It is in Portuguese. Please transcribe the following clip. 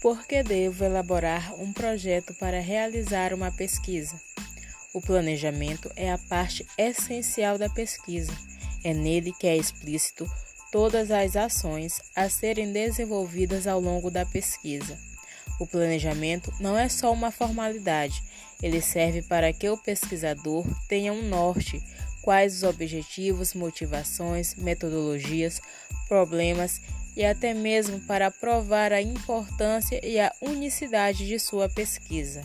Por que devo elaborar um projeto para realizar uma pesquisa? O planejamento é a parte essencial da pesquisa. É nele que é explícito todas as ações a serem desenvolvidas ao longo da pesquisa. O planejamento não é só uma formalidade, ele serve para que o pesquisador tenha um norte, quais os objetivos, motivações, metodologias, problemas e até mesmo para provar a importância e a unicidade de sua pesquisa.